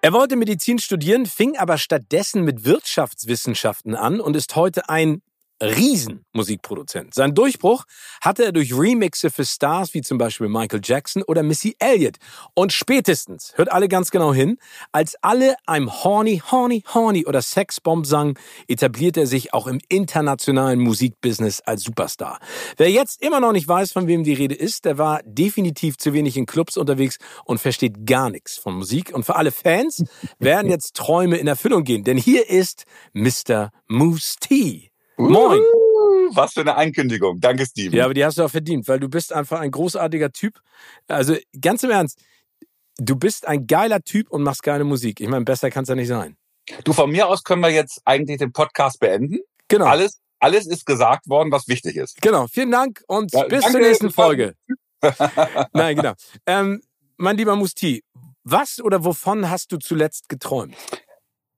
Er wollte Medizin studieren, fing aber stattdessen mit Wirtschaftswissenschaften an und ist heute ein Riesenmusikproduzent. Sein Durchbruch hatte er durch Remixe für Stars wie zum Beispiel Michael Jackson oder Missy Elliott. Und spätestens, hört alle ganz genau hin, als alle einem Horny, Horny, Horny oder Sexbomb sangen, etablierte er sich auch im internationalen Musikbusiness als Superstar. Wer jetzt immer noch nicht weiß, von wem die Rede ist, der war definitiv zu wenig in Clubs unterwegs und versteht gar nichts von Musik. Und für alle Fans werden jetzt Träume in Erfüllung gehen, denn hier ist Mr. Moose T. Moin. Was für eine Ankündigung. Danke, Steven. Ja, aber die hast du auch verdient, weil du bist einfach ein großartiger Typ. Also ganz im Ernst, du bist ein geiler Typ und machst geile Musik. Ich meine, besser kann es ja nicht sein. Du, von mir aus können wir jetzt eigentlich den Podcast beenden. Genau. Alles, alles ist gesagt worden, was wichtig ist. Genau. Vielen Dank und Ja, bis zur nächsten. Folge. Nein, genau. Ähm, mein lieber Musti, was oder wovon hast du zuletzt geträumt?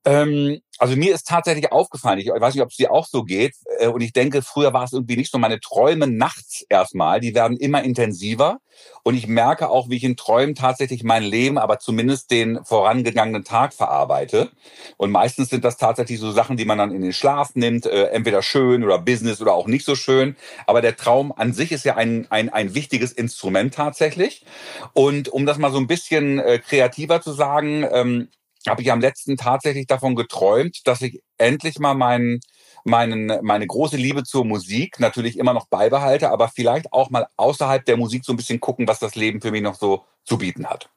Ähm, also mir ist tatsächlich aufgefallen, ich weiß nicht, ob es dir auch so geht, äh, und ich denke, früher war es irgendwie nicht so. Meine Träume nachts erstmal, die werden immer intensiver. Und ich merke auch, wie ich in Träumen tatsächlich mein Leben, aber zumindest den vorangegangenen Tag verarbeite. Und meistens sind das tatsächlich so Sachen, die man dann in den Schlaf nimmt, äh, entweder schön oder Business oder auch nicht so schön. Aber der Traum an sich ist ja ein, ein, ein wichtiges Instrument tatsächlich. Und um das mal so ein bisschen äh, kreativer zu sagen, ähm, habe ich am letzten tatsächlich davon geträumt, dass ich endlich mal meinen, meinen, meine große Liebe zur Musik natürlich immer noch beibehalte, aber vielleicht auch mal außerhalb der Musik so ein bisschen gucken, was das Leben für mich noch so zu bieten hat.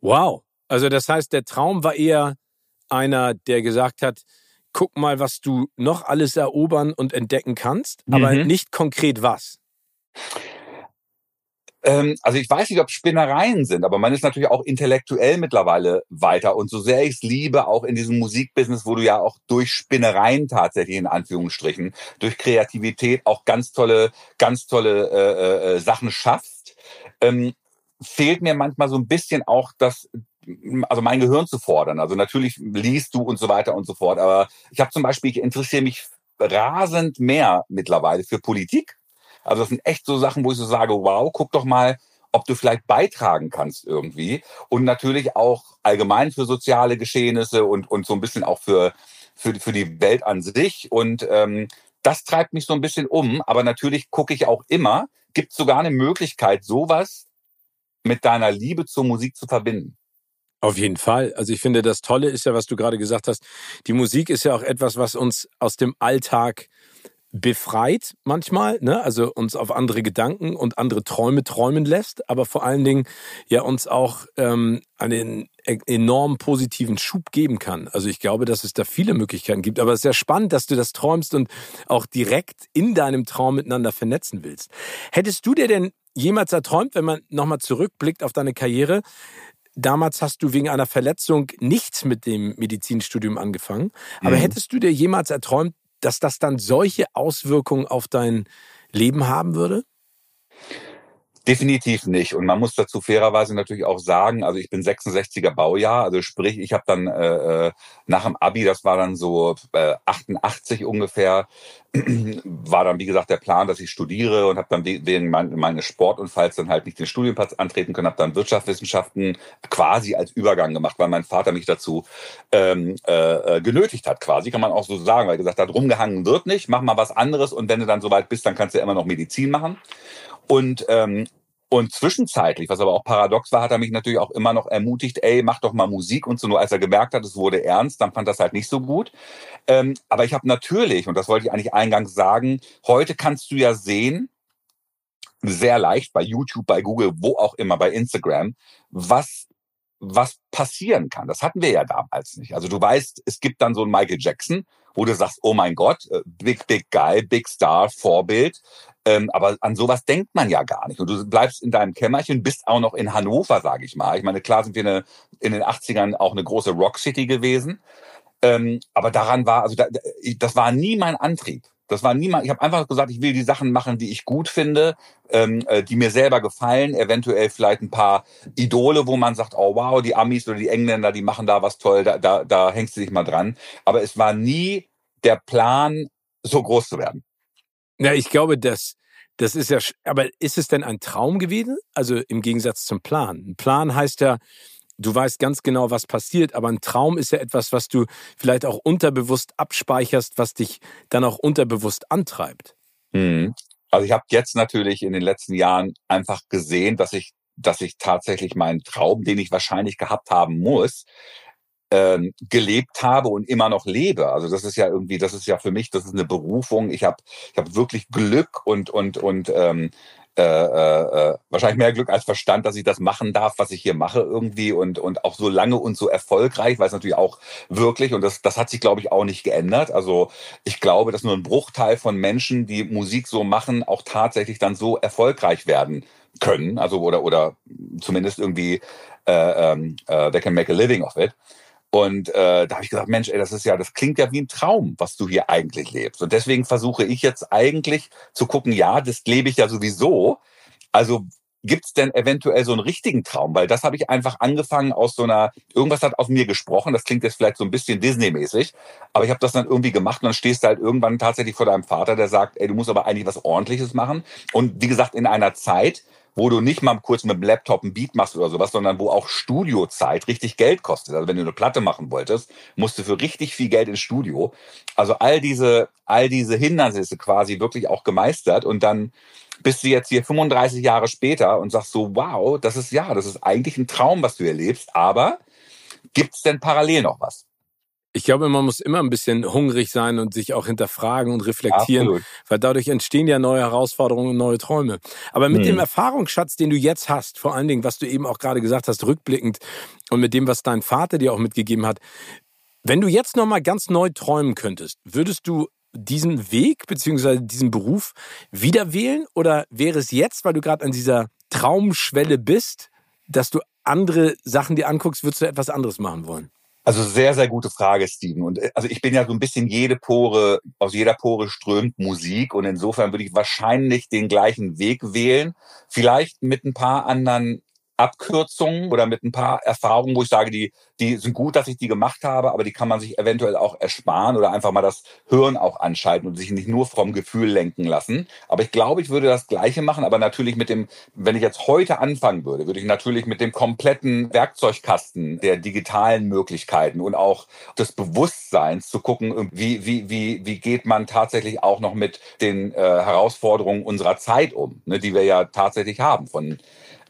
Wow. Also das heißt, der Traum war eher einer, der gesagt hat, guck mal, was du noch alles erobern und entdecken kannst, aber Mhm. nicht konkret was. Ähm, also ich weiß nicht, ob Spinnereien sind, aber man ist natürlich auch intellektuell mittlerweile weiter. Und so sehr ich es liebe, auch in diesem Musikbusiness, wo du ja auch durch Spinnereien tatsächlich in Anführungsstrichen, durch Kreativität auch ganz tolle, ganz tolle äh, äh, Sachen schaffst, ähm, fehlt mir manchmal so ein bisschen auch das, also mein Gehirn zu fordern. Also natürlich liest du und so weiter und so fort. Aber ich habe zum Beispiel, ich interessiere mich rasend mehr mittlerweile für Politik. Also das sind echt so Sachen, wo ich so sage, wow, guck doch mal, ob du vielleicht beitragen kannst irgendwie. Und natürlich auch allgemein für soziale Geschehnisse und, und so ein bisschen auch für, für, für die Welt an sich. Und ähm, das treibt mich so ein bisschen um. Aber natürlich gucke ich auch immer, gibt es sogar eine Möglichkeit, sowas mit deiner Liebe zur Musik zu verbinden. Auf jeden Fall. Also ich finde, das Tolle ist ja, was du gerade gesagt hast. Die Musik ist ja auch etwas, was uns aus dem Alltag befreit manchmal, ne? also uns auf andere Gedanken und andere Träume träumen lässt, aber vor allen Dingen ja uns auch ähm, einen e- enorm positiven Schub geben kann. Also ich glaube, dass es da viele Möglichkeiten gibt, aber es ist sehr spannend, dass du das träumst und auch direkt in deinem Traum miteinander vernetzen willst. Hättest du dir denn jemals erträumt, wenn man nochmal zurückblickt auf deine Karriere, Damals hast du wegen einer Verletzung nichts mit dem Medizinstudium angefangen. Aber Mhm. hättest du dir jemals erträumt, dass das dann solche Auswirkungen auf dein Leben haben würde? Definitiv nicht. Und man muss dazu fairerweise natürlich auch sagen, also ich bin 66er Baujahr, also sprich, ich habe dann äh, äh, nach dem Abi, das war dann so äh, 88 ungefähr, war dann wie gesagt der Plan, dass ich studiere und habe dann we- wegen mein, meines Sportunfalls dann halt nicht den Studienplatz antreten können, habe dann Wirtschaftswissenschaften quasi als Übergang gemacht, weil mein Vater mich dazu ähm, äh, äh, genötigt hat, quasi kann man auch so sagen, weil er gesagt hat, rumgehangen wird nicht, mach mal was anderes und wenn du dann soweit bist, dann kannst du ja immer noch Medizin machen. Und, ähm, und zwischenzeitlich, was aber auch paradox war, hat er mich natürlich auch immer noch ermutigt, ey, mach doch mal Musik und so. Nur als er gemerkt hat, es wurde ernst, dann fand das halt nicht so gut. Ähm, aber ich habe natürlich, und das wollte ich eigentlich eingangs sagen, heute kannst du ja sehen, sehr leicht bei YouTube, bei Google, wo auch immer, bei Instagram, was was passieren kann. Das hatten wir ja damals nicht. Also du weißt, es gibt dann so einen Michael Jackson, wo du sagst, oh mein Gott, äh, big, big guy, big star, Vorbild. Ähm, aber an sowas denkt man ja gar nicht. Und du bleibst in deinem Kämmerchen, bist auch noch in Hannover, sage ich mal. Ich meine, klar sind wir eine, in den 80ern auch eine große Rock City gewesen. Ähm, aber daran war, also da, das war nie mein Antrieb. Das war niemand. Ich habe einfach gesagt, ich will die Sachen machen, die ich gut finde, ähm, äh, die mir selber gefallen. Eventuell vielleicht ein paar Idole, wo man sagt, oh wow, die Amis oder die Engländer, die machen da was toll. Da, da, da hängst du dich mal dran. Aber es war nie der Plan, so groß zu werden. Ja, ich glaube, dass das ist ja, aber ist es denn ein Traum gewesen? Also im Gegensatz zum Plan. Ein Plan heißt ja, du weißt ganz genau, was passiert, aber ein Traum ist ja etwas, was du vielleicht auch unterbewusst abspeicherst, was dich dann auch unterbewusst antreibt. Hm. Also ich habe jetzt natürlich in den letzten Jahren einfach gesehen, dass ich, dass ich tatsächlich meinen Traum, den ich wahrscheinlich gehabt haben muss, ähm, gelebt habe und immer noch lebe. Also das ist ja irgendwie, das ist ja für mich, das ist eine Berufung. Ich habe ich hab wirklich Glück und und und ähm, äh, äh, wahrscheinlich mehr Glück als Verstand, dass ich das machen darf, was ich hier mache irgendwie und und auch so lange und so erfolgreich, weil es natürlich auch wirklich und das das hat sich glaube ich auch nicht geändert. Also ich glaube, dass nur ein Bruchteil von Menschen, die Musik so machen, auch tatsächlich dann so erfolgreich werden können. Also oder oder zumindest irgendwie äh, ähm, äh, they can make a living of it. Und äh, da habe ich gesagt, Mensch, ey, das ist ja, das klingt ja wie ein Traum, was du hier eigentlich lebst. Und deswegen versuche ich jetzt eigentlich zu gucken, ja, das lebe ich ja sowieso. Also gibt's denn eventuell so einen richtigen Traum? Weil das habe ich einfach angefangen aus so einer, irgendwas hat aus mir gesprochen, das klingt jetzt vielleicht so ein bisschen Disney-mäßig, aber ich habe das dann irgendwie gemacht und dann stehst du halt irgendwann tatsächlich vor deinem Vater, der sagt, ey, du musst aber eigentlich was Ordentliches machen. Und wie gesagt, in einer Zeit, wo du nicht mal kurz mit dem Laptop ein Beat machst oder sowas, sondern wo auch Studiozeit richtig Geld kostet. Also wenn du eine Platte machen wolltest, musst du für richtig viel Geld ins Studio. Also all diese, all diese Hindernisse quasi wirklich auch gemeistert und dann bist du jetzt hier 35 Jahre später und sagst so, wow, das ist ja, das ist eigentlich ein Traum, was du hier lebst, aber gibt's denn parallel noch was? Ich glaube, man muss immer ein bisschen hungrig sein und sich auch hinterfragen und reflektieren, Absolut. weil dadurch entstehen ja neue Herausforderungen und neue Träume. Aber mit hm. dem Erfahrungsschatz, den du jetzt hast, vor allen Dingen, was du eben auch gerade gesagt hast, rückblickend und mit dem, was dein Vater dir auch mitgegeben hat, wenn du jetzt nochmal ganz neu träumen könntest, würdest du diesen Weg beziehungsweise diesen Beruf wieder wählen oder wäre es jetzt, weil du gerade an dieser Traumschwelle bist, dass du andere Sachen dir anguckst, würdest du etwas anderes machen wollen? Also sehr, sehr gute Frage, Steven. Und äh, also ich bin ja so ein bisschen jede Pore, aus jeder Pore strömt Musik und insofern würde ich wahrscheinlich den gleichen Weg wählen. Vielleicht mit ein paar anderen Abkürzungen oder mit ein paar Erfahrungen, wo ich sage, die, die sind gut, dass ich die gemacht habe, aber die kann man sich eventuell auch ersparen oder einfach mal das Hirn auch anschalten und sich nicht nur vom Gefühl lenken lassen. Aber ich glaube, ich würde das Gleiche machen, aber natürlich mit dem, wenn ich jetzt heute anfangen würde, würde ich natürlich mit dem kompletten Werkzeugkasten der digitalen Möglichkeiten und auch des Bewusstseins zu gucken, wie, wie, wie, wie geht man tatsächlich auch noch mit den äh, Herausforderungen unserer Zeit um, ne, die wir ja tatsächlich haben von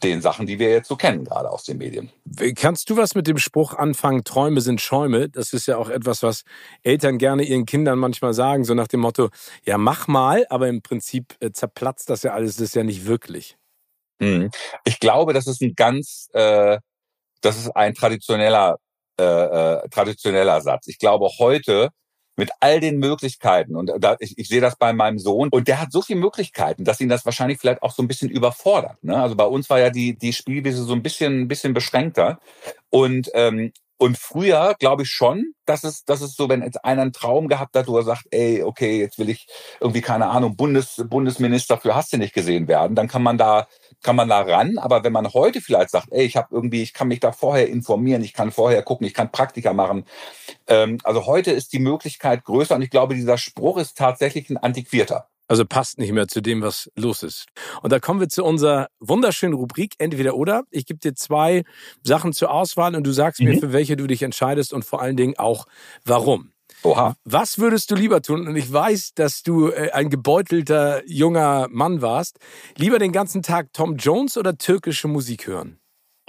den Sachen, die wir jetzt so kennen, gerade aus den Medien. Kannst du was mit dem Spruch anfangen, Träume sind Schäume? Das ist ja auch etwas, was Eltern gerne ihren Kindern manchmal sagen, so nach dem Motto, ja, mach mal, aber im Prinzip äh, zerplatzt das ja alles, das ist ja nicht wirklich. Hm. Ich glaube, das ist ein ganz, äh, das ist ein traditioneller, äh, äh, traditioneller Satz. Ich glaube, heute mit all den Möglichkeiten. Und da, ich, ich sehe das bei meinem Sohn. Und der hat so viele Möglichkeiten, dass ihn das wahrscheinlich vielleicht auch so ein bisschen überfordert. Ne? Also bei uns war ja die, die Spielwiese so ein bisschen, ein bisschen beschränkter. Und ähm, und früher glaube ich schon, dass es, dass es so, wenn jetzt einer einen Traum gehabt hat, wo er sagt, ey, okay, jetzt will ich irgendwie, keine Ahnung, Bundes, Bundesminister für hast du nicht gesehen werden, dann kann man da, kann man da ran. Aber wenn man heute vielleicht sagt, ey, ich habe irgendwie, ich kann mich da vorher informieren, ich kann vorher gucken, ich kann Praktika machen. Ähm, also heute ist die Möglichkeit größer und ich glaube, dieser Spruch ist tatsächlich ein antiquierter. Also passt nicht mehr zu dem, was los ist. Und da kommen wir zu unserer wunderschönen Rubrik Entweder oder. Ich gebe dir zwei Sachen zur Auswahl und du sagst mhm. mir, für welche du dich entscheidest und vor allen Dingen auch warum. Oha. Was würdest du lieber tun? Und ich weiß, dass du äh, ein gebeutelter junger Mann warst. Lieber den ganzen Tag Tom Jones oder türkische Musik hören?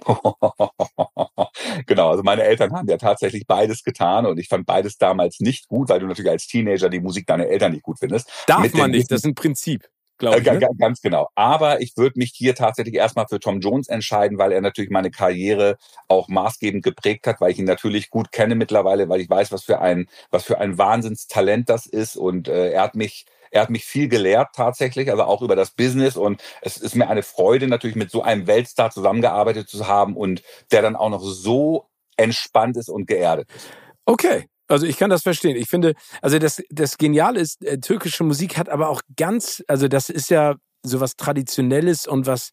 genau, also meine Eltern haben ja tatsächlich beides getan und ich fand beides damals nicht gut, weil du natürlich als Teenager die Musik deiner Eltern nicht gut findest. Darf Mit man nicht, das ist ein Prinzip. Ich, äh, ne? Ganz genau. Aber ich würde mich hier tatsächlich erstmal für Tom Jones entscheiden, weil er natürlich meine Karriere auch maßgebend geprägt hat, weil ich ihn natürlich gut kenne mittlerweile, weil ich weiß, was für ein, was für ein Wahnsinnstalent das ist. Und äh, er hat mich er hat mich viel gelehrt tatsächlich, also auch über das Business. Und es ist mir eine Freude, natürlich mit so einem Weltstar zusammengearbeitet zu haben und der dann auch noch so entspannt ist und geerdet ist. Okay. Also ich kann das verstehen. Ich finde, also das, das Geniale ist, äh, türkische Musik hat aber auch ganz, also das ist ja so was Traditionelles und was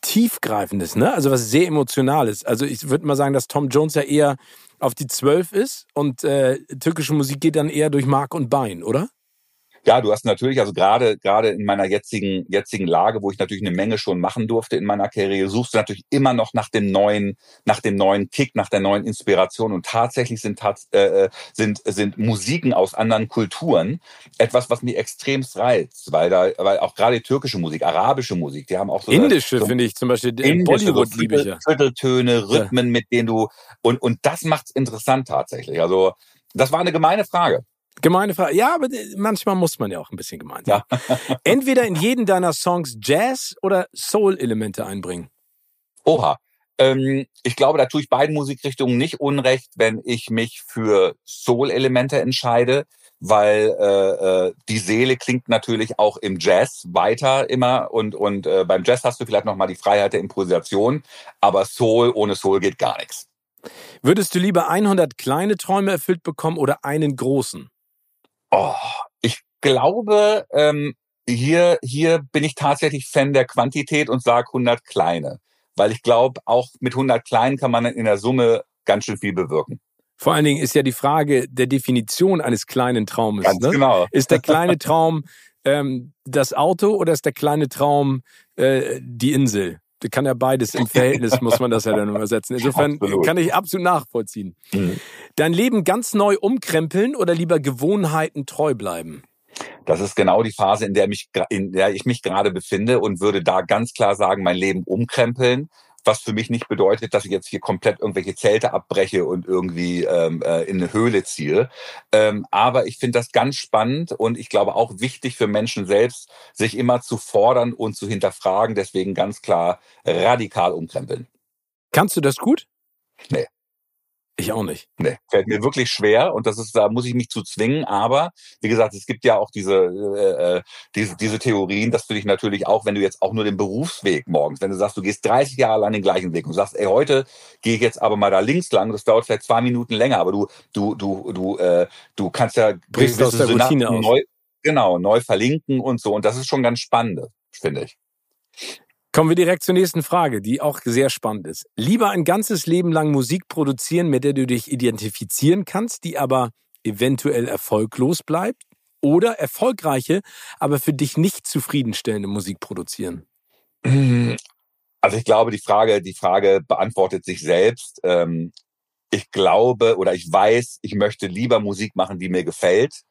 Tiefgreifendes, ne? Also was sehr Emotionales. Also ich würde mal sagen, dass Tom Jones ja eher auf die Zwölf ist und äh, türkische Musik geht dann eher durch Mark und Bein, oder? Ja, du hast natürlich, also gerade gerade in meiner jetzigen jetzigen Lage, wo ich natürlich eine Menge schon machen durfte in meiner Karriere, suchst du natürlich immer noch nach dem neuen, nach dem neuen Kick, nach der neuen Inspiration. Und tatsächlich sind äh, äh, sind sind Musiken aus anderen Kulturen etwas, was mich extremst reizt, weil da, weil auch gerade türkische Musik, arabische Musik, die haben auch so indische so, finde ich zum Beispiel indische, Bollywood so liebe ich ja. Vierteltöne, Rhythmen, ja. mit denen du und und das macht's interessant tatsächlich. Also das war eine gemeine Frage. Gemeine Frage. Ja, aber manchmal muss man ja auch ein bisschen gemein sein. Ja. Entweder in jeden deiner Songs Jazz oder Soul-Elemente einbringen. Oha. Ähm, ich glaube, da tue ich beiden Musikrichtungen nicht unrecht, wenn ich mich für Soul-Elemente entscheide, weil äh, äh, die Seele klingt natürlich auch im Jazz weiter immer und und äh, beim Jazz hast du vielleicht noch mal die Freiheit der Improvisation, aber Soul ohne Soul geht gar nichts. Würdest du lieber 100 kleine Träume erfüllt bekommen oder einen großen? Oh, ich glaube, ähm, hier, hier bin ich tatsächlich Fan der Quantität und sage 100 kleine. Weil ich glaube, auch mit 100 kleinen kann man in der Summe ganz schön viel bewirken. Vor allen Dingen ist ja die Frage der Definition eines kleinen Traumes. Ganz ne? genau. Ist der kleine Traum ähm, das Auto oder ist der kleine Traum äh, die Insel? Kann ja beides im Verhältnis, muss man das ja dann übersetzen. Insofern absolut. kann ich absolut nachvollziehen. Mhm. Dein Leben ganz neu umkrempeln oder lieber Gewohnheiten treu bleiben? Das ist genau die Phase, in der, mich, in der ich mich gerade befinde und würde da ganz klar sagen, mein Leben umkrempeln was für mich nicht bedeutet, dass ich jetzt hier komplett irgendwelche Zelte abbreche und irgendwie ähm, äh, in eine Höhle ziehe. Ähm, aber ich finde das ganz spannend und ich glaube auch wichtig für Menschen selbst, sich immer zu fordern und zu hinterfragen. Deswegen ganz klar radikal umkrempeln. Kannst du das gut? Nee. Ich auch nicht. Nee, fällt mir wirklich schwer und das ist, da muss ich mich zu zwingen. Aber wie gesagt, es gibt ja auch diese, äh, äh, diese, diese Theorien, dass du dich natürlich auch, wenn du jetzt auch nur den Berufsweg morgens, wenn du sagst, du gehst 30 Jahre lang den gleichen Weg und sagst, ey, heute gehe ich jetzt aber mal da links lang, das dauert vielleicht zwei Minuten länger, aber du, du, du, du, äh, du kannst ja Brichst aus der Routine aus. neu, genau, neu verlinken und so. Und das ist schon ganz spannend, finde ich. Kommen wir direkt zur nächsten Frage, die auch sehr spannend ist. Lieber ein ganzes Leben lang Musik produzieren, mit der du dich identifizieren kannst, die aber eventuell erfolglos bleibt, oder erfolgreiche, aber für dich nicht zufriedenstellende Musik produzieren? Also ich glaube, die Frage, die Frage beantwortet sich selbst. Ähm, ich glaube oder ich weiß, ich möchte lieber Musik machen, die mir gefällt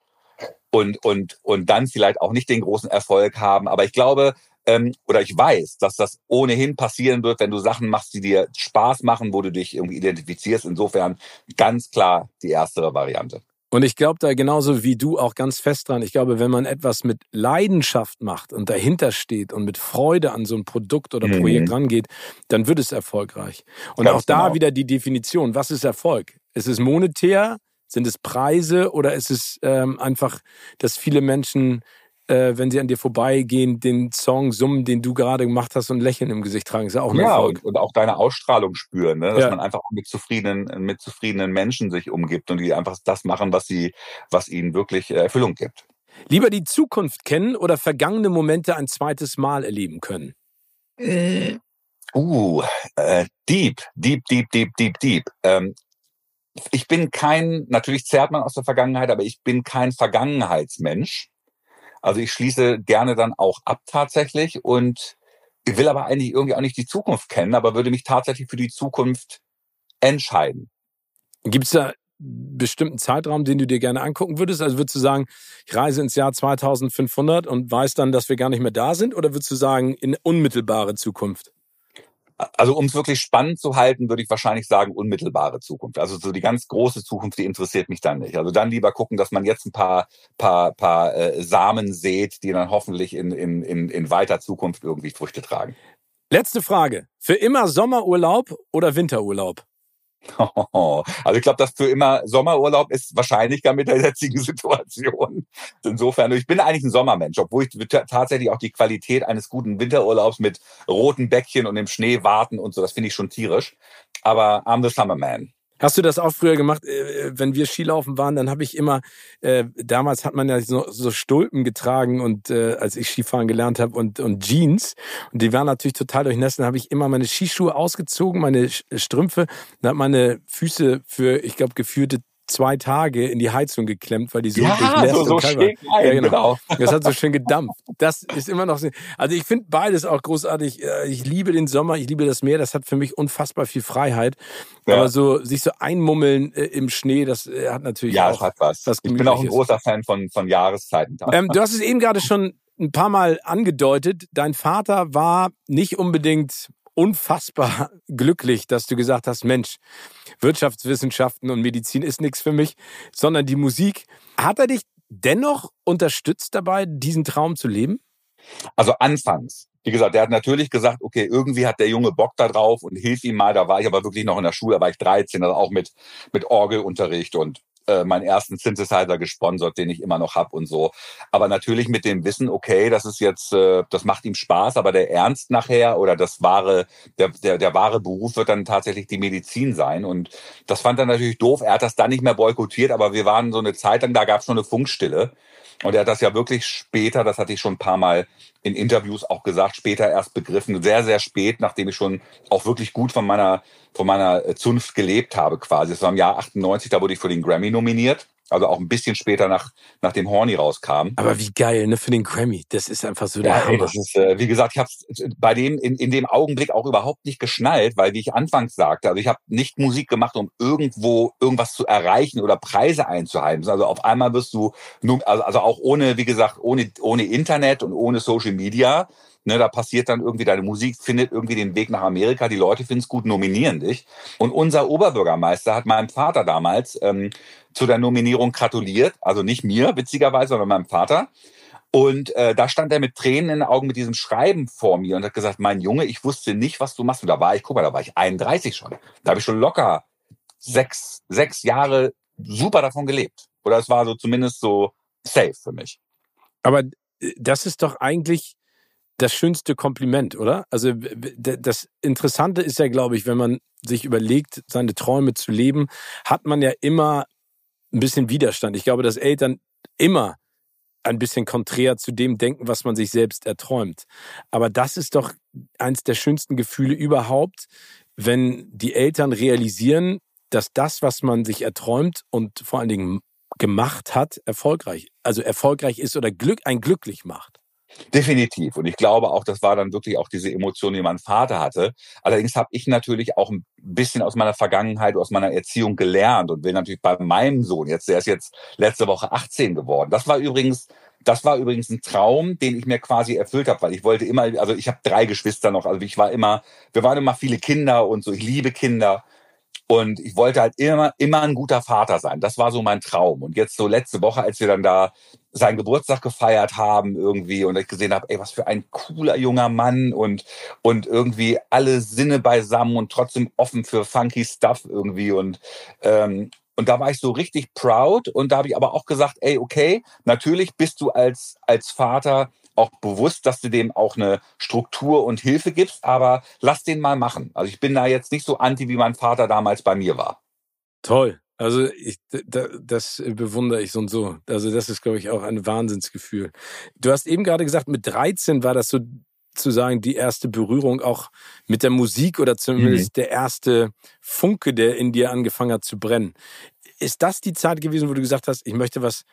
und und und dann vielleicht auch nicht den großen Erfolg haben. Aber ich glaube, ähm, oder ich weiß, dass das ohnehin passieren wird, wenn du Sachen machst, die dir Spaß machen, wo du dich irgendwie identifizierst. Insofern ganz klar die erstere Variante. Und ich glaube da genauso wie du auch ganz fest dran. Ich glaube, wenn man etwas mit Leidenschaft macht und dahinter steht und mit Freude an so ein Produkt oder Projekt mhm. rangeht, dann wird es erfolgreich. Und ganz auch da genau. wieder die Definition. Was ist Erfolg? Ist es monetär? Sind es Preise oder ist es ähm, einfach, dass viele Menschen äh, wenn sie an dir vorbeigehen, den Song summen, den du gerade gemacht hast und Lächeln im Gesicht tragen. Ist ja auch ein ja, Erfolg. Und, und auch deine Ausstrahlung spüren, ne? dass ja. man einfach mit zufriedenen, mit zufriedenen Menschen sich umgibt und die einfach das machen, was sie, was ihnen wirklich Erfüllung gibt. Lieber die Zukunft kennen oder vergangene Momente ein zweites Mal erleben können? Äh. Uh, äh, deep, deep, deep, deep, deep, deep. Ähm, ich bin kein, natürlich zerrt man aus der Vergangenheit, aber ich bin kein Vergangenheitsmensch. Also ich schließe gerne dann auch ab tatsächlich und ich will aber eigentlich irgendwie auch nicht die Zukunft kennen, aber würde mich tatsächlich für die Zukunft entscheiden. Gibt es da bestimmten Zeitraum, den du dir gerne angucken würdest? Also würdest du sagen, ich reise ins Jahr 2500 und weiß dann, dass wir gar nicht mehr da sind? Oder würdest du sagen, in unmittelbare Zukunft? Also um es wirklich spannend zu halten, würde ich wahrscheinlich sagen unmittelbare Zukunft. Also so die ganz große Zukunft, die interessiert mich dann nicht. Also dann lieber gucken, dass man jetzt ein paar paar paar äh, Samen sät, die dann hoffentlich in, in, in, in weiter Zukunft irgendwie Früchte tragen. Letzte Frage: Für immer Sommerurlaub oder Winterurlaub? Also ich glaube, das für immer Sommerurlaub ist wahrscheinlicher mit der jetzigen Situation. Insofern, ich bin eigentlich ein Sommermensch, obwohl ich tatsächlich auch die Qualität eines guten Winterurlaubs mit roten Bäckchen und im Schnee warten und so, das finde ich schon tierisch. Aber I'm the Summer Man. Hast du das auch früher gemacht, äh, wenn wir Skilaufen waren? Dann habe ich immer, äh, damals hat man ja so, so Stulpen getragen und äh, als ich Skifahren gelernt habe und, und Jeans und die waren natürlich total durchnässt. Dann habe ich immer meine Skischuhe ausgezogen, meine Strümpfe, dann hat meine Füße für, ich glaube, geführte zwei Tage in die Heizung geklemmt, weil die so ja, so, so schön war. Ja, genau. genau. Das hat so schön gedampft. Das ist immer noch so. Also ich finde beides auch großartig. Äh, ich liebe den Sommer, ich liebe das Meer. Das hat für mich unfassbar viel Freiheit. Ja. Aber so sich so einmummeln äh, im Schnee, das äh, hat natürlich ja, auch hat was. was ich bin auch ein großer Fan von von Jahreszeiten. Ähm, du hast es eben gerade schon ein paar Mal angedeutet. Dein Vater war nicht unbedingt unfassbar glücklich, dass du gesagt hast, Mensch, Wirtschaftswissenschaften und Medizin ist nichts für mich, sondern die Musik. Hat er dich dennoch unterstützt dabei, diesen Traum zu leben? Also anfangs. Wie gesagt, der hat natürlich gesagt, okay, irgendwie hat der Junge Bock da drauf und hilf ihm mal. Da war ich aber wirklich noch in der Schule, da war ich 13, also auch mit, mit Orgelunterricht und äh, meinen ersten Synthesizer gesponsert, den ich immer noch hab und so. Aber natürlich mit dem Wissen, okay, das ist jetzt, äh, das macht ihm Spaß, aber der Ernst nachher oder das wahre, der, der, der wahre Beruf wird dann tatsächlich die Medizin sein. Und das fand er natürlich doof. Er hat das dann nicht mehr boykottiert, aber wir waren so eine Zeit lang, da gab es schon eine Funkstille. Und er hat das ja wirklich später, das hatte ich schon ein paar Mal in Interviews auch gesagt, später erst begriffen, sehr, sehr spät, nachdem ich schon auch wirklich gut von meiner, von meiner Zunft gelebt habe quasi. Das war im Jahr 98, da wurde ich für den Grammy nominiert. Also auch ein bisschen später nach, nach dem Horny rauskam. Aber wie geil, ne, für den Grammy. Das ist einfach so der ja, Hammer. das ist, äh, wie gesagt, ich habe bei dem in, in dem Augenblick auch überhaupt nicht geschnallt, weil wie ich anfangs sagte, also ich habe nicht Musik gemacht, um irgendwo irgendwas zu erreichen oder Preise einzuheimsen. Also auf einmal wirst du, nur, also, also auch ohne, wie gesagt, ohne, ohne Internet und ohne Social Media, Ne, da passiert dann irgendwie, deine Musik findet irgendwie den Weg nach Amerika, die Leute finden es gut, nominieren dich. Und unser Oberbürgermeister hat meinem Vater damals ähm, zu der Nominierung gratuliert. Also nicht mir, witzigerweise, sondern meinem Vater. Und äh, da stand er mit Tränen in den Augen mit diesem Schreiben vor mir und hat gesagt, mein Junge, ich wusste nicht, was du machst. Und da war ich, guck mal, da war ich 31 schon. Da habe ich schon locker sechs, sechs Jahre super davon gelebt. Oder es war so zumindest so safe für mich. Aber äh, das ist doch eigentlich das schönste Kompliment, oder? Also das Interessante ist ja, glaube ich, wenn man sich überlegt, seine Träume zu leben, hat man ja immer ein bisschen Widerstand. Ich glaube, dass Eltern immer ein bisschen konträr zu dem denken, was man sich selbst erträumt. Aber das ist doch eines der schönsten Gefühle überhaupt, wenn die Eltern realisieren, dass das, was man sich erträumt und vor allen Dingen gemacht hat, erfolgreich, also erfolgreich ist oder Glück, ein glücklich macht. Definitiv. Und ich glaube auch, das war dann wirklich auch diese Emotion, die mein Vater hatte. Allerdings habe ich natürlich auch ein bisschen aus meiner Vergangenheit, aus meiner Erziehung gelernt und will natürlich bei meinem Sohn jetzt, der ist jetzt letzte Woche 18 geworden. Das war übrigens das war übrigens ein Traum, den ich mir quasi erfüllt habe, weil ich wollte immer, also ich habe drei Geschwister noch, also ich war immer, wir waren immer viele Kinder und so, ich liebe Kinder und ich wollte halt immer, immer ein guter Vater sein. Das war so mein Traum. Und jetzt so letzte Woche, als wir dann da seinen Geburtstag gefeiert haben irgendwie und ich gesehen habe, ey, was für ein cooler junger Mann und, und irgendwie alle Sinne beisammen und trotzdem offen für funky Stuff irgendwie und, ähm, und da war ich so richtig proud und da habe ich aber auch gesagt, ey, okay, natürlich bist du als, als Vater auch bewusst, dass du dem auch eine Struktur und Hilfe gibst, aber lass den mal machen. Also ich bin da jetzt nicht so anti, wie mein Vater damals bei mir war. Toll. Also ich, das bewundere ich so und so. Also das ist, glaube ich, auch ein Wahnsinnsgefühl. Du hast eben gerade gesagt, mit 13 war das so zu sagen, die erste Berührung auch mit der Musik oder zumindest mhm. der erste Funke, der in dir angefangen hat zu brennen. Ist das die Zeit gewesen, wo du gesagt hast, ich möchte was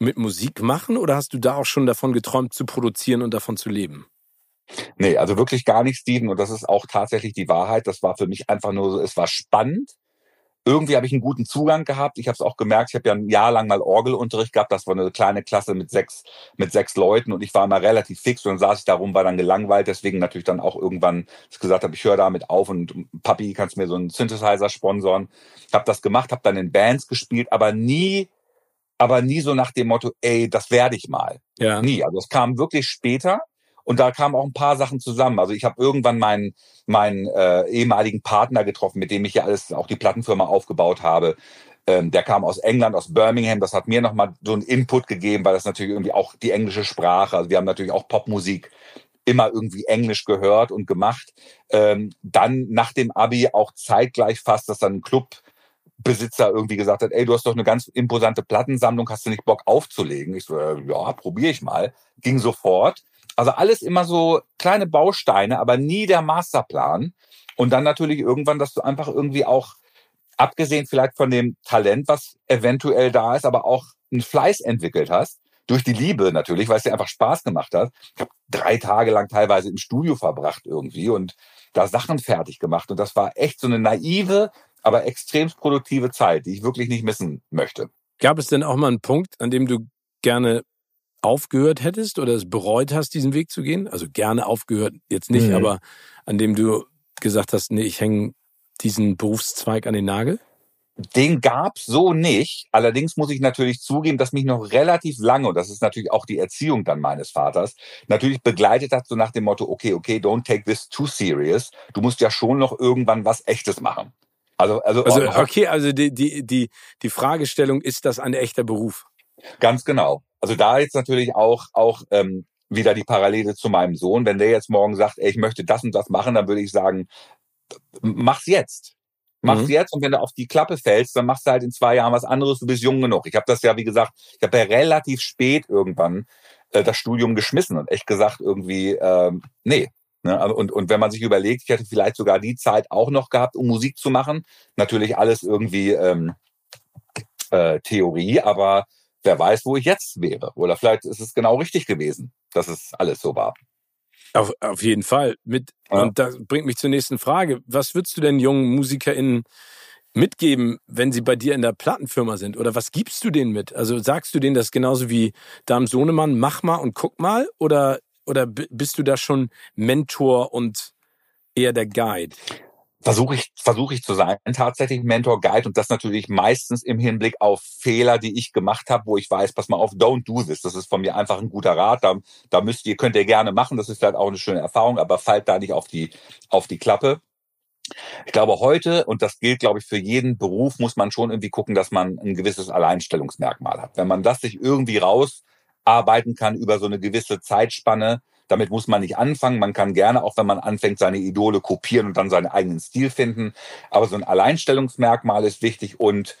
mit Musik machen oder hast du da auch schon davon geträumt, zu produzieren und davon zu leben? Nee, also wirklich gar nicht, Steven. Und das ist auch tatsächlich die Wahrheit. Das war für mich einfach nur so, es war spannend. Irgendwie habe ich einen guten Zugang gehabt. Ich habe es auch gemerkt, ich habe ja ein Jahr lang mal Orgelunterricht gehabt. Das war eine kleine Klasse mit sechs, mit sechs Leuten und ich war immer relativ fix und dann saß ich da rum, war dann gelangweilt. Deswegen natürlich dann auch irgendwann gesagt habe, ich höre damit auf und Papi, kannst mir so einen Synthesizer sponsoren. Habe das gemacht, habe dann in Bands gespielt, aber nie aber nie so nach dem Motto, ey, das werde ich mal. Ja. Nie. Also es kam wirklich später und da kamen auch ein paar Sachen zusammen. Also ich habe irgendwann meinen meinen äh, ehemaligen Partner getroffen, mit dem ich ja alles auch die Plattenfirma aufgebaut habe. Ähm, der kam aus England, aus Birmingham. Das hat mir nochmal so einen Input gegeben, weil das natürlich irgendwie auch die englische Sprache. Also wir haben natürlich auch Popmusik immer irgendwie Englisch gehört und gemacht. Ähm, dann nach dem Abi auch zeitgleich fast, dass dann ein Club Besitzer irgendwie gesagt hat, ey, du hast doch eine ganz imposante Plattensammlung, hast du nicht Bock aufzulegen? Ich so, äh, ja, probiere ich mal. Ging sofort. Also alles immer so kleine Bausteine, aber nie der Masterplan. Und dann natürlich irgendwann, dass du einfach irgendwie auch, abgesehen vielleicht von dem Talent, was eventuell da ist, aber auch einen Fleiß entwickelt hast, durch die Liebe natürlich, weil es dir einfach Spaß gemacht hat. Ich habe drei Tage lang teilweise im Studio verbracht irgendwie und da Sachen fertig gemacht. Und das war echt so eine naive, aber extrem produktive Zeit, die ich wirklich nicht missen möchte. Gab es denn auch mal einen Punkt, an dem du gerne aufgehört hättest oder es bereut hast, diesen Weg zu gehen? Also gerne aufgehört, jetzt nicht, mhm. aber an dem du gesagt hast, nee, ich hänge diesen Berufszweig an den Nagel? Den gab's so nicht. Allerdings muss ich natürlich zugeben, dass mich noch relativ lange, und das ist natürlich auch die Erziehung dann meines Vaters, natürlich begleitet hat, so nach dem Motto, okay, okay, don't take this too serious. Du musst ja schon noch irgendwann was Echtes machen. Also, also, also okay, also die, die, die, die Fragestellung, ist das ein echter Beruf? Ganz genau. Also da jetzt natürlich auch, auch ähm, wieder die Parallele zu meinem Sohn. Wenn der jetzt morgen sagt, ey, ich möchte das und das machen, dann würde ich sagen, mach's jetzt. Mach's mhm. jetzt und wenn du auf die Klappe fällst, dann machst du halt in zwei Jahren was anderes, du bist jung genug. Ich habe das ja, wie gesagt, ich habe ja relativ spät irgendwann äh, das Studium geschmissen und echt gesagt irgendwie, ähm, nee, und, und wenn man sich überlegt, ich hätte vielleicht sogar die Zeit auch noch gehabt, um Musik zu machen. Natürlich alles irgendwie ähm, äh, Theorie, aber wer weiß, wo ich jetzt wäre. Oder vielleicht ist es genau richtig gewesen, dass es alles so war. Auf, auf jeden Fall. Mit, ja. Und das bringt mich zur nächsten Frage. Was würdest du denn jungen MusikerInnen mitgeben, wenn sie bei dir in der Plattenfirma sind? Oder was gibst du denen mit? Also sagst du denen das genauso wie Dame Sohnemann, mach mal und guck mal? Oder oder bist du da schon Mentor und eher der Guide? Versuche ich, versuche ich zu sein, tatsächlich Mentor, Guide und das natürlich meistens im Hinblick auf Fehler, die ich gemacht habe, wo ich weiß, pass mal auf, don't do this. Das ist von mir einfach ein guter Rat. Da, da müsst ihr, könnt ihr gerne machen. Das ist halt auch eine schöne Erfahrung, aber fallt da nicht auf die, auf die Klappe. Ich glaube, heute, und das gilt, glaube ich, für jeden Beruf, muss man schon irgendwie gucken, dass man ein gewisses Alleinstellungsmerkmal hat. Wenn man das sich irgendwie raus arbeiten kann über so eine gewisse Zeitspanne. Damit muss man nicht anfangen. Man kann gerne, auch wenn man anfängt, seine Idole kopieren und dann seinen eigenen Stil finden. Aber so ein Alleinstellungsmerkmal ist wichtig und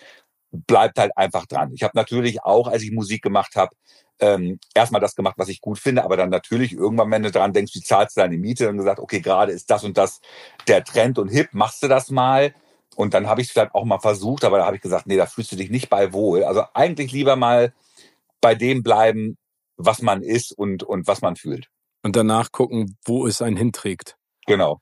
bleibt halt einfach dran. Ich habe natürlich auch, als ich Musik gemacht habe, ähm, erstmal das gemacht, was ich gut finde, aber dann natürlich irgendwann, wenn du dran denkst, wie zahlst du deine Miete, und gesagt, okay, gerade ist das und das der Trend und hip, machst du das mal. Und dann habe ich es vielleicht auch mal versucht, aber da habe ich gesagt, nee, da fühlst du dich nicht bei wohl. Also eigentlich lieber mal bei dem bleiben, was man ist und, und was man fühlt. Und danach gucken, wo es einen hinträgt. Genau.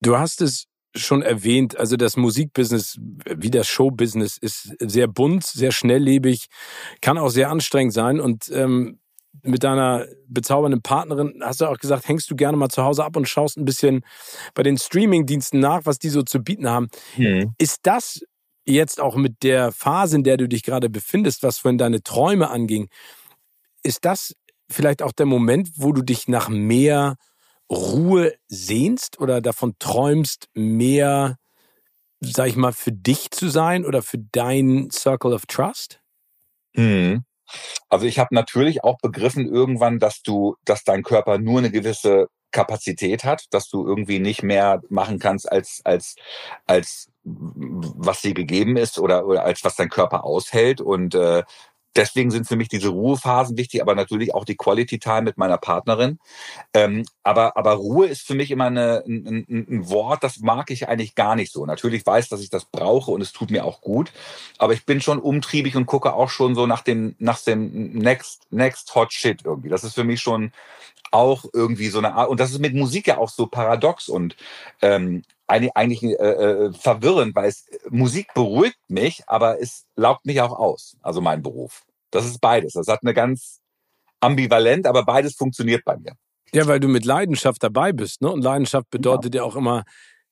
Du hast es schon erwähnt, also das Musikbusiness wie das Showbusiness ist sehr bunt, sehr schnelllebig, kann auch sehr anstrengend sein. Und ähm, mit deiner bezaubernden Partnerin hast du auch gesagt, hängst du gerne mal zu Hause ab und schaust ein bisschen bei den Streamingdiensten nach, was die so zu bieten haben. Hm. Ist das jetzt auch mit der Phase, in der du dich gerade befindest, was vorhin deine Träume anging, ist das vielleicht auch der Moment, wo du dich nach mehr Ruhe sehnst oder davon träumst, mehr, sag ich mal, für dich zu sein oder für dein Circle of Trust? Hm. Also ich habe natürlich auch begriffen irgendwann, dass du, dass dein Körper nur eine gewisse Kapazität hat, dass du irgendwie nicht mehr machen kannst als als als was dir gegeben ist oder oder als was dein Körper aushält und äh, deswegen sind für mich diese Ruhephasen wichtig, aber natürlich auch die Quality Time mit meiner Partnerin. Ähm, aber, aber Ruhe ist für mich immer eine, ein, ein, Wort, das mag ich eigentlich gar nicht so. Natürlich weiß, dass ich das brauche und es tut mir auch gut. Aber ich bin schon umtriebig und gucke auch schon so nach dem, nach dem Next, Next Hot Shit irgendwie. Das ist für mich schon auch irgendwie so eine Art, und das ist mit Musik ja auch so paradox und ähm, eigentlich, äh, äh, verwirrend, weil es Musik beruhigt mich, aber es laugt mich auch aus. Also mein Beruf. Das ist beides. Das hat eine ganz ambivalent, aber beides funktioniert bei mir. Ja, weil du mit Leidenschaft dabei bist, ne? Und Leidenschaft bedeutet ja, ja auch immer,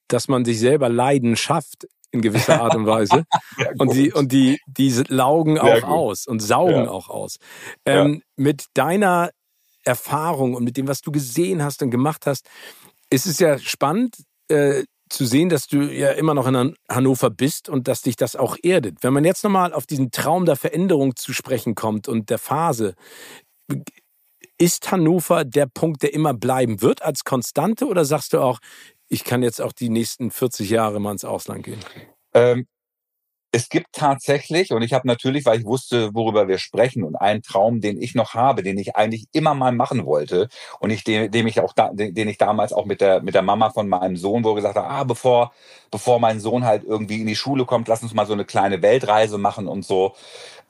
dass man sich selber Leiden schafft in gewisser Art und Weise. ja, und die und die die laugen auch aus und saugen ja. auch aus. Ähm, mit deiner Erfahrung und mit dem, was du gesehen hast und gemacht hast, ist es ja spannend, äh, zu sehen, dass du ja immer noch in Hannover bist und dass dich das auch erdet. Wenn man jetzt nochmal auf diesen Traum der Veränderung zu sprechen kommt und der Phase, ist Hannover der Punkt, der immer bleiben wird als Konstante oder sagst du auch, ich kann jetzt auch die nächsten 40 Jahre mal ins Ausland gehen? Ähm, es gibt tatsächlich, und ich habe natürlich, weil ich wusste, worüber wir sprechen, und einen Traum, den ich noch habe, den ich eigentlich immer mal machen wollte, und ich, dem, dem ich auch, da, den ich damals auch mit der mit der Mama von meinem Sohn, wo gesagt habe, ah, bevor bevor mein Sohn halt irgendwie in die Schule kommt, lass uns mal so eine kleine Weltreise machen und so.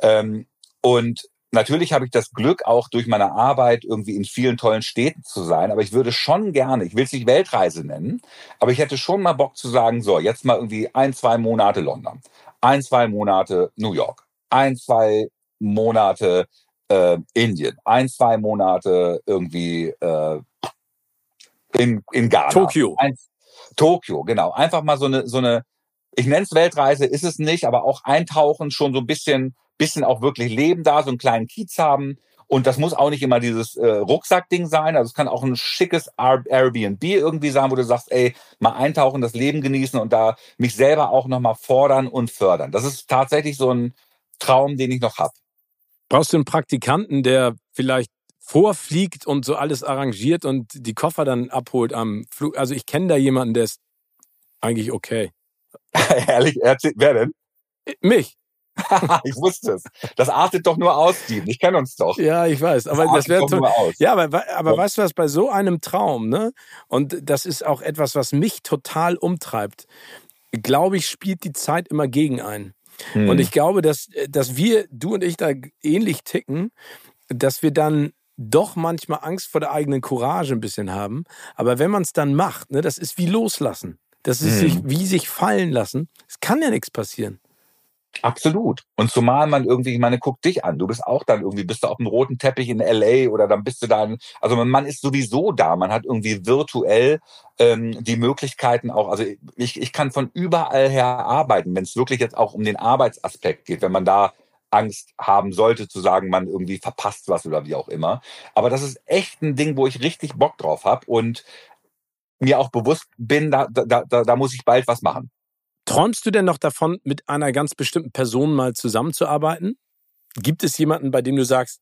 Ähm, und natürlich habe ich das Glück, auch durch meine Arbeit irgendwie in vielen tollen Städten zu sein, aber ich würde schon gerne, ich will es nicht Weltreise nennen, aber ich hätte schon mal Bock zu sagen, so, jetzt mal irgendwie ein, zwei Monate London, ein, zwei Monate New York, ein, zwei Monate äh, Indien, ein, zwei Monate irgendwie äh, in, in Ghana. Tokio. Ein, Tokio, genau. Einfach mal so eine, so eine, ich nenne es Weltreise, ist es nicht, aber auch eintauchen, schon so ein bisschen bisschen auch wirklich Leben da, so einen kleinen Kiez haben. Und das muss auch nicht immer dieses äh, Rucksackding sein. Also es kann auch ein schickes Airbnb irgendwie sein, wo du sagst, ey, mal eintauchen, das Leben genießen und da mich selber auch nochmal fordern und fördern. Das ist tatsächlich so ein Traum, den ich noch habe. Brauchst du einen Praktikanten, der vielleicht vorfliegt und so alles arrangiert und die Koffer dann abholt am Flug? Also ich kenne da jemanden, der ist eigentlich okay. Ehrlich, wer denn? Mich. ich wusste es. Das artet doch nur aus, Steven. Ich kenne uns doch. Ja, ich weiß. Aber das, das wäre aus. Ja, aber, aber ja. weißt du was, bei so einem Traum, ne? Und das ist auch etwas, was mich total umtreibt, glaube ich, spielt die Zeit immer gegen ein. Hm. Und ich glaube, dass, dass wir, du und ich da ähnlich ticken, dass wir dann doch manchmal Angst vor der eigenen Courage ein bisschen haben. Aber wenn man es dann macht, ne, das ist wie loslassen. Das ist hm. sich, wie sich fallen lassen. Es kann ja nichts passieren. Absolut. Und zumal man irgendwie, ich meine, guck dich an. Du bist auch dann irgendwie, bist du auf dem roten Teppich in LA oder dann bist du dann, also man ist sowieso da. Man hat irgendwie virtuell ähm, die Möglichkeiten auch, also ich, ich kann von überall her arbeiten, wenn es wirklich jetzt auch um den Arbeitsaspekt geht, wenn man da Angst haben sollte, zu sagen, man irgendwie verpasst was oder wie auch immer. Aber das ist echt ein Ding, wo ich richtig Bock drauf habe und mir auch bewusst bin, da, da, da, da muss ich bald was machen. Träumst du denn noch davon, mit einer ganz bestimmten Person mal zusammenzuarbeiten? Gibt es jemanden, bei dem du sagst,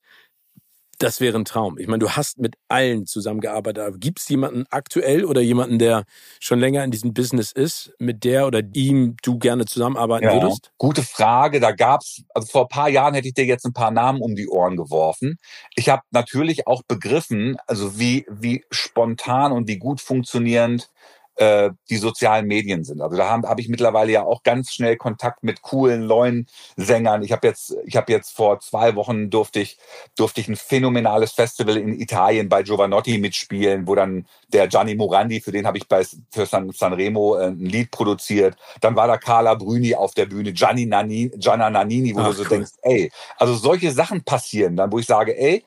das wäre ein Traum. Ich meine, du hast mit allen zusammengearbeitet. Aber gibt es jemanden aktuell oder jemanden, der schon länger in diesem Business ist, mit der oder ihm du gerne zusammenarbeiten ja, würdest? Gute Frage. Da gab's, also vor ein paar Jahren hätte ich dir jetzt ein paar Namen um die Ohren geworfen. Ich habe natürlich auch begriffen, also wie, wie spontan und wie gut funktionierend äh, die sozialen Medien sind. Also da habe hab ich mittlerweile ja auch ganz schnell Kontakt mit coolen neuen Sängern. Ich habe jetzt, ich habe jetzt vor zwei Wochen durfte ich durfte ich ein phänomenales Festival in Italien bei Giovanotti mitspielen, wo dann der Gianni Morandi, für den habe ich bei für San, Sanremo äh, ein Lied produziert. Dann war da Carla Bruni auf der Bühne, Gianni Nannini, Gianna Nannini, wo Ach, du so cool. denkst, ey, also solche Sachen passieren dann, wo ich sage, ey,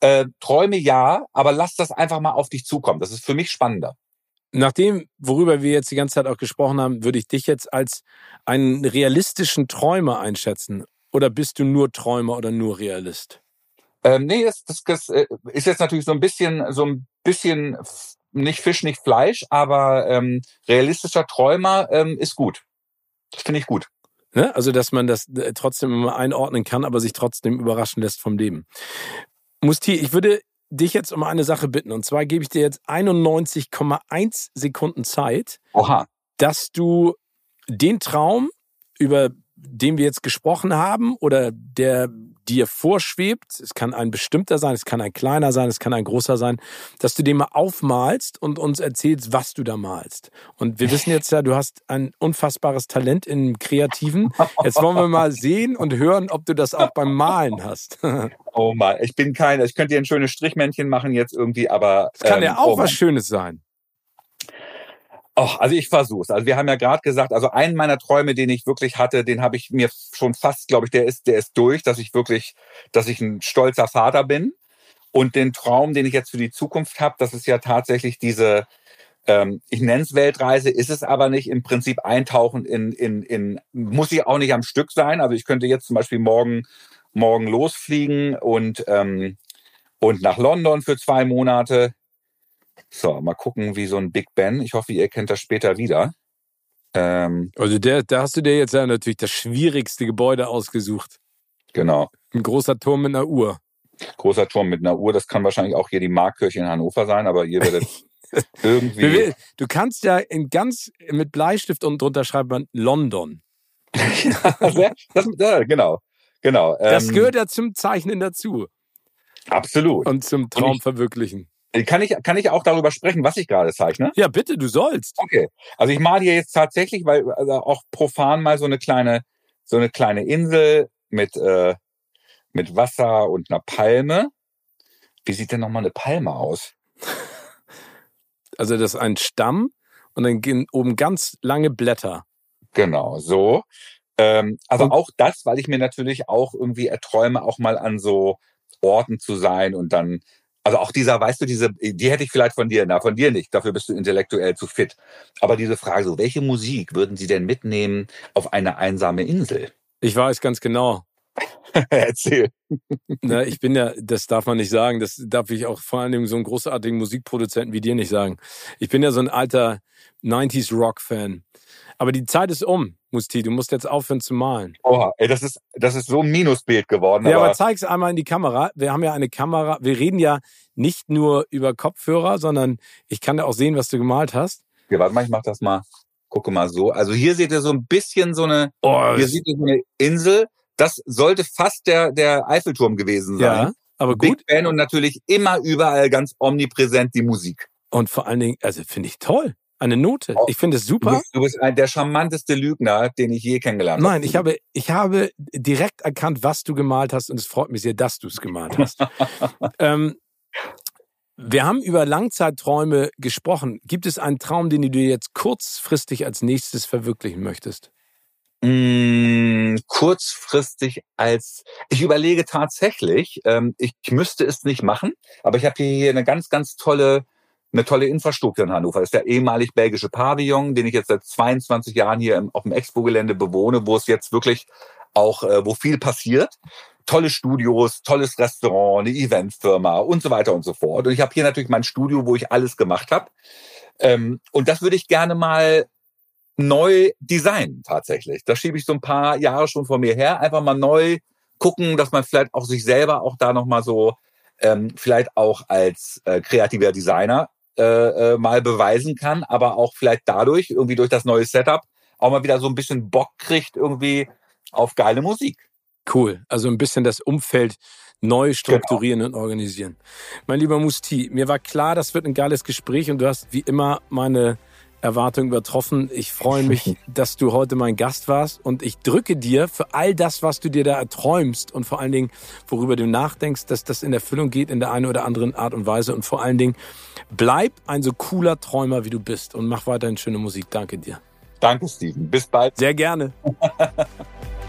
äh, träume ja, aber lass das einfach mal auf dich zukommen. Das ist für mich spannender. Nach dem, worüber wir jetzt die ganze Zeit auch gesprochen haben, würde ich dich jetzt als einen realistischen Träumer einschätzen. Oder bist du nur Träumer oder nur Realist? Ähm, nee, das, das, das äh, ist jetzt natürlich so ein bisschen, so ein bisschen nicht Fisch, nicht Fleisch, aber ähm, realistischer Träumer ähm, ist gut. Das finde ich gut. Ne? Also, dass man das äh, trotzdem immer einordnen kann, aber sich trotzdem überraschen lässt vom Leben. Musti, ich würde dich jetzt um eine Sache bitten. Und zwar gebe ich dir jetzt 91,1 Sekunden Zeit, Oha. dass du den Traum, über den wir jetzt gesprochen haben oder der dir vorschwebt, es kann ein bestimmter sein, es kann ein kleiner sein, es kann ein großer sein, dass du den mal aufmalst und uns erzählst, was du da malst. Und wir wissen jetzt ja, du hast ein unfassbares Talent im Kreativen. Jetzt wollen wir mal sehen und hören, ob du das auch beim Malen hast. oh mal, ich bin kein, ich könnte dir ein schönes Strichmännchen machen jetzt irgendwie, aber. Es kann ähm, ja auch oh was Schönes sein. Oh, also ich versuche es. Also wir haben ja gerade gesagt, also einen meiner Träume, den ich wirklich hatte, den habe ich mir schon fast, glaube ich, der ist, der ist durch, dass ich wirklich, dass ich ein stolzer Vater bin. Und den Traum, den ich jetzt für die Zukunft habe, das ist ja tatsächlich diese, ähm, ich nenne es Weltreise, ist es aber nicht. Im Prinzip eintauchen in, in, in, muss ich auch nicht am Stück sein. Also ich könnte jetzt zum Beispiel morgen, morgen losfliegen und, ähm, und nach London für zwei Monate so, mal gucken, wie so ein Big Ben. Ich hoffe, ihr kennt das später wieder. Ähm, also der, da hast du dir jetzt ja natürlich das schwierigste Gebäude ausgesucht. Genau. Ein großer Turm mit einer Uhr. Großer Turm mit einer Uhr, das kann wahrscheinlich auch hier die Markkirche in Hannover sein, aber ihr werdet irgendwie. Du kannst ja in ganz mit Bleistift unten drunter schreiben London. das, das, genau, genau. Das ähm, gehört ja zum Zeichnen dazu. Absolut. Und zum Traumverwirklichen. Kann ich, kann ich auch darüber sprechen, was ich gerade zeichne? Ja, bitte, du sollst. Okay. Also ich male hier jetzt tatsächlich, weil also auch profan mal so eine kleine, so eine kleine Insel mit, äh, mit Wasser und einer Palme. Wie sieht denn nochmal eine Palme aus? Also das ist ein Stamm und dann gehen oben ganz lange Blätter. Genau, so. Ähm, also und auch das, weil ich mir natürlich auch irgendwie erträume, auch mal an so Orten zu sein und dann, also auch dieser, weißt du, diese, die hätte ich vielleicht von dir, na, von dir nicht, dafür bist du intellektuell zu fit. Aber diese Frage, so, welche Musik würden Sie denn mitnehmen auf eine einsame Insel? Ich weiß ganz genau. Erzähl. Na, ich bin ja, das darf man nicht sagen, das darf ich auch vor allen Dingen so einen großartigen Musikproduzenten wie dir nicht sagen. Ich bin ja so ein alter 90s Rock-Fan. Aber die Zeit ist um, Musti. Du musst jetzt aufhören zu malen. Oha, ey, das ist, das ist so ein Minusbild geworden. Ja, aber, aber zeig's einmal in die Kamera. Wir haben ja eine Kamera. Wir reden ja nicht nur über Kopfhörer, sondern ich kann da auch sehen, was du gemalt hast. Ja, warte mal, ich mach das mal. Gucke mal so. Also hier seht ihr so ein bisschen so eine, oh, hier seht ihr so eine Insel. Das sollte fast der, der Eiffelturm gewesen sein. Ja, aber gut. Big Ben und natürlich immer überall ganz omnipräsent die Musik. Und vor allen Dingen, also finde ich toll. Eine Note. Oh, ich finde es super. Du bist, du bist ein, der charmanteste Lügner, den ich je kennengelernt habe. Nein, ich habe, ich habe direkt erkannt, was du gemalt hast und es freut mich sehr, dass du es gemalt hast. ähm, wir haben über Langzeitträume gesprochen. Gibt es einen Traum, den du dir jetzt kurzfristig als nächstes verwirklichen möchtest? Mm, kurzfristig als ich überlege tatsächlich, ähm, ich müsste es nicht machen, aber ich habe hier eine ganz, ganz tolle eine tolle Infrastruktur in Hannover. Das ist der ehemalig belgische Pavillon, den ich jetzt seit 22 Jahren hier auf dem Expo-Gelände bewohne, wo es jetzt wirklich auch, äh, wo viel passiert. Tolle Studios, tolles Restaurant, eine Eventfirma und so weiter und so fort. Und ich habe hier natürlich mein Studio, wo ich alles gemacht habe. Ähm, und das würde ich gerne mal neu designen tatsächlich. Das schiebe ich so ein paar Jahre schon vor mir her. Einfach mal neu gucken, dass man vielleicht auch sich selber auch da nochmal so ähm, vielleicht auch als äh, kreativer Designer äh, äh, mal beweisen kann, aber auch vielleicht dadurch, irgendwie durch das neue Setup, auch mal wieder so ein bisschen Bock kriegt irgendwie auf geile Musik. Cool. Also ein bisschen das Umfeld neu strukturieren genau. und organisieren. Mein lieber Musti, mir war klar, das wird ein geiles Gespräch und du hast wie immer meine Erwartungen übertroffen. Ich freue mich, dass du heute mein Gast warst und ich drücke dir für all das, was du dir da erträumst und vor allen Dingen, worüber du nachdenkst, dass das in Erfüllung geht in der einen oder anderen Art und Weise und vor allen Dingen bleib ein so cooler Träumer, wie du bist und mach weiterhin schöne Musik. Danke dir. Danke, Steven. Bis bald. Sehr gerne.